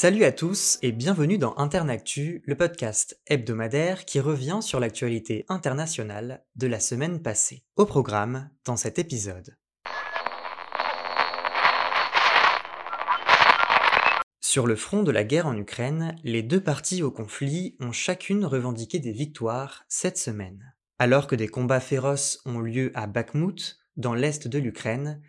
Salut à tous et bienvenue dans Internactu, le podcast hebdomadaire qui revient sur l'actualité internationale de la semaine passée. Au programme, dans cet épisode. Sur le front de la guerre en Ukraine, les deux parties au conflit ont chacune revendiqué des victoires cette semaine. Alors que des combats féroces ont lieu à Bakhmut, dans l'est de l'Ukraine,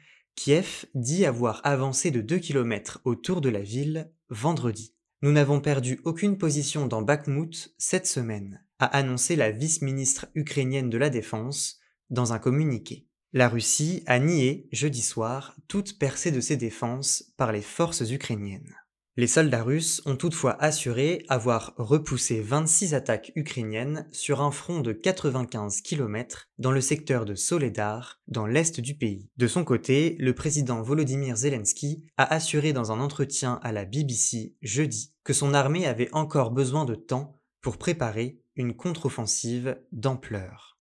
Kiev dit avoir avancé de 2 km autour de la ville vendredi. Nous n'avons perdu aucune position dans Bakhmut cette semaine, a annoncé la vice-ministre ukrainienne de la Défense dans un communiqué. La Russie a nié jeudi soir toute percée de ses défenses par les forces ukrainiennes. Les soldats russes ont toutefois assuré avoir repoussé 26 attaques ukrainiennes sur un front de 95 km dans le secteur de Soledar, dans l'est du pays. De son côté, le président Volodymyr Zelensky a assuré dans un entretien à la BBC jeudi que son armée avait encore besoin de temps pour préparer une contre-offensive d'ampleur.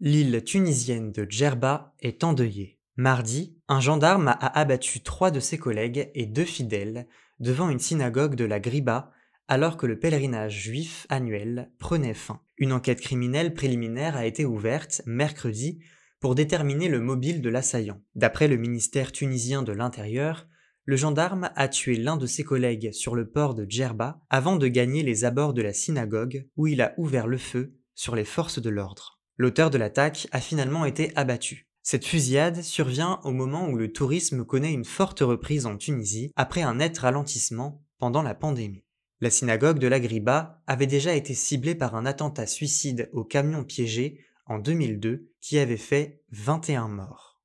L'île tunisienne de Djerba est endeuillée. Mardi, un gendarme a abattu trois de ses collègues et deux fidèles devant une synagogue de la Griba alors que le pèlerinage juif annuel prenait fin. Une enquête criminelle préliminaire a été ouverte mercredi pour déterminer le mobile de l'assaillant. D'après le ministère tunisien de l'Intérieur, le gendarme a tué l'un de ses collègues sur le port de Djerba avant de gagner les abords de la synagogue où il a ouvert le feu sur les forces de l'ordre. L'auteur de l'attaque a finalement été abattu. Cette fusillade survient au moment où le tourisme connaît une forte reprise en Tunisie après un net ralentissement pendant la pandémie. La synagogue de l'Agriba avait déjà été ciblée par un attentat suicide au camion piégé en 2002 qui avait fait 21 morts.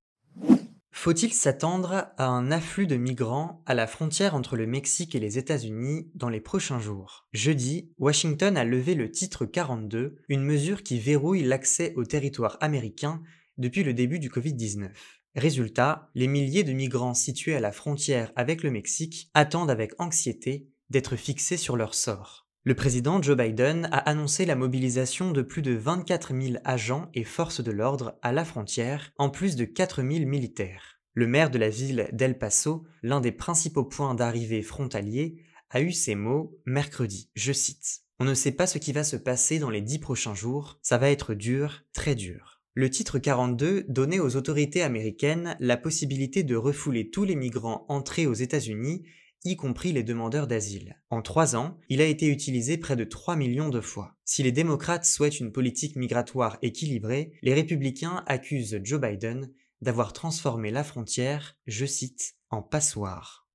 Faut-il s'attendre à un afflux de migrants à la frontière entre le Mexique et les États-Unis dans les prochains jours? Jeudi, Washington a levé le titre 42, une mesure qui verrouille l'accès au territoire américain depuis le début du Covid-19. Résultat, les milliers de migrants situés à la frontière avec le Mexique attendent avec anxiété d'être fixés sur leur sort. Le président Joe Biden a annoncé la mobilisation de plus de 24 000 agents et forces de l'ordre à la frontière, en plus de 4 000 militaires. Le maire de la ville d'El Paso, l'un des principaux points d'arrivée frontaliers, a eu ces mots mercredi, je cite. On ne sait pas ce qui va se passer dans les dix prochains jours, ça va être dur, très dur. Le titre 42 donnait aux autorités américaines la possibilité de refouler tous les migrants entrés aux États-Unis, y compris les demandeurs d'asile. En trois ans, il a été utilisé près de 3 millions de fois. Si les démocrates souhaitent une politique migratoire équilibrée, les républicains accusent Joe Biden d'avoir transformé la frontière, je cite, en passoire.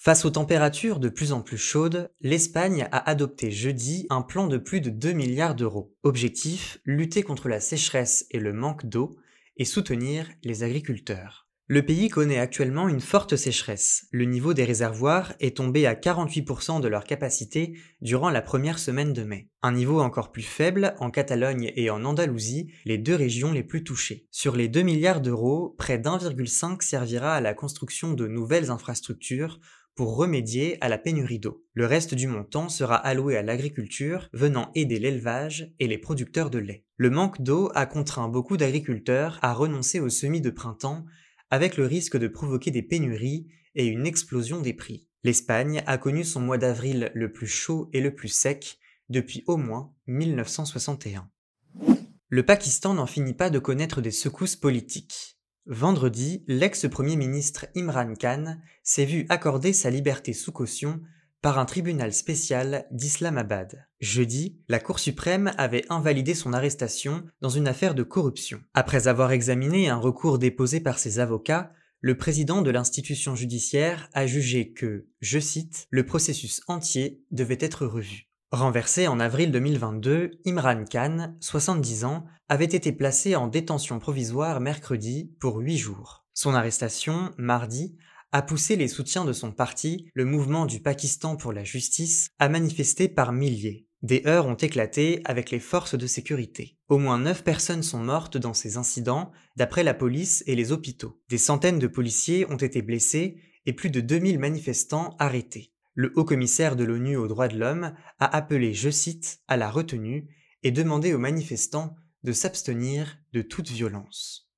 Face aux températures de plus en plus chaudes, l'Espagne a adopté jeudi un plan de plus de 2 milliards d'euros. Objectif, lutter contre la sécheresse et le manque d'eau et soutenir les agriculteurs. Le pays connaît actuellement une forte sécheresse. Le niveau des réservoirs est tombé à 48% de leur capacité durant la première semaine de mai. Un niveau encore plus faible en Catalogne et en Andalousie, les deux régions les plus touchées. Sur les 2 milliards d'euros, près d'1,5 servira à la construction de nouvelles infrastructures pour remédier à la pénurie d'eau. Le reste du montant sera alloué à l'agriculture, venant aider l'élevage et les producteurs de lait. Le manque d'eau a contraint beaucoup d'agriculteurs à renoncer aux semis de printemps, avec le risque de provoquer des pénuries et une explosion des prix. L'Espagne a connu son mois d'avril le plus chaud et le plus sec depuis au moins 1961. Le Pakistan n'en finit pas de connaître des secousses politiques. Vendredi, l'ex-premier ministre Imran Khan s'est vu accorder sa liberté sous caution par un tribunal spécial d'Islamabad. Jeudi, la Cour suprême avait invalidé son arrestation dans une affaire de corruption. Après avoir examiné un recours déposé par ses avocats, le président de l'institution judiciaire a jugé que, je cite, le processus entier devait être revu. Renversé en avril 2022, Imran Khan, 70 ans, avait été placé en détention provisoire mercredi pour 8 jours. Son arrestation, mardi, a poussé les soutiens de son parti, le mouvement du Pakistan pour la justice, à manifester par milliers. Des heurts ont éclaté avec les forces de sécurité. Au moins 9 personnes sont mortes dans ces incidents, d'après la police et les hôpitaux. Des centaines de policiers ont été blessés et plus de 2000 manifestants arrêtés le haut-commissaire de l'ONU aux droits de l'homme a appelé, je cite, à la retenue et demandé aux manifestants de s'abstenir de toute violence.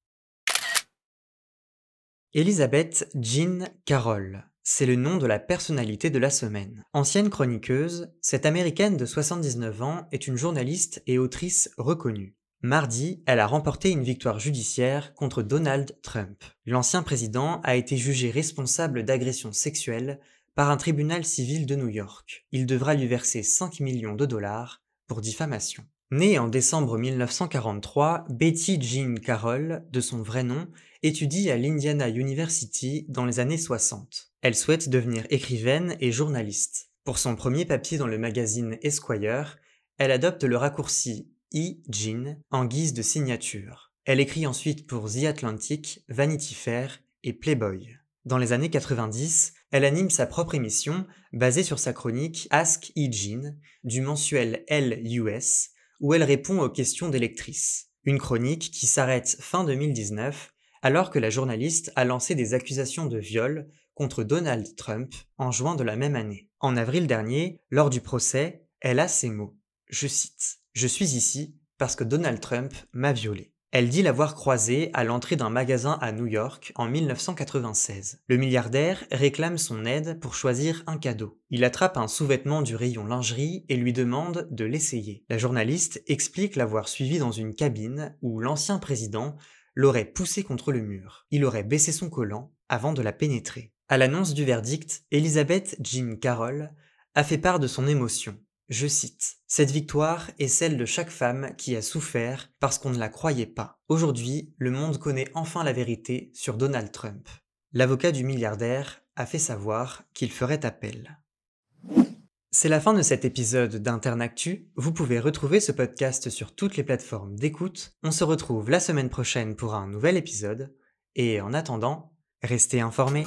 Elisabeth Jean Carroll, c'est le nom de la personnalité de la semaine. Ancienne chroniqueuse, cette américaine de 79 ans est une journaliste et autrice reconnue. Mardi, elle a remporté une victoire judiciaire contre Donald Trump. L'ancien président a été jugé responsable d'agressions sexuelles par un tribunal civil de New York. Il devra lui verser 5 millions de dollars pour diffamation. Née en décembre 1943, Betty Jean Carroll, de son vrai nom, étudie à l'Indiana University dans les années 60. Elle souhaite devenir écrivaine et journaliste. Pour son premier papier dans le magazine Esquire, elle adopte le raccourci E. Jean en guise de signature. Elle écrit ensuite pour The Atlantic, Vanity Fair et Playboy. Dans les années 90, elle anime sa propre émission basée sur sa chronique Ask. Jean du mensuel LUS où elle répond aux questions des lectrices. Une chronique qui s'arrête fin 2019 alors que la journaliste a lancé des accusations de viol contre Donald Trump en juin de la même année. En avril dernier, lors du procès, elle a ces mots. Je cite je suis ici parce que Donald Trump m'a violé. Elle dit l'avoir croisé à l'entrée d'un magasin à New York en 1996. Le milliardaire réclame son aide pour choisir un cadeau. Il attrape un sous-vêtement du rayon lingerie et lui demande de l'essayer. La journaliste explique l'avoir suivi dans une cabine où l'ancien président l'aurait poussé contre le mur. Il aurait baissé son collant avant de la pénétrer. À l'annonce du verdict, Elizabeth Jean Carroll a fait part de son émotion. Je cite, Cette victoire est celle de chaque femme qui a souffert parce qu'on ne la croyait pas. Aujourd'hui, le monde connaît enfin la vérité sur Donald Trump. L'avocat du milliardaire a fait savoir qu'il ferait appel. C'est la fin de cet épisode d'Internactu. Vous pouvez retrouver ce podcast sur toutes les plateformes d'écoute. On se retrouve la semaine prochaine pour un nouvel épisode. Et en attendant, restez informés.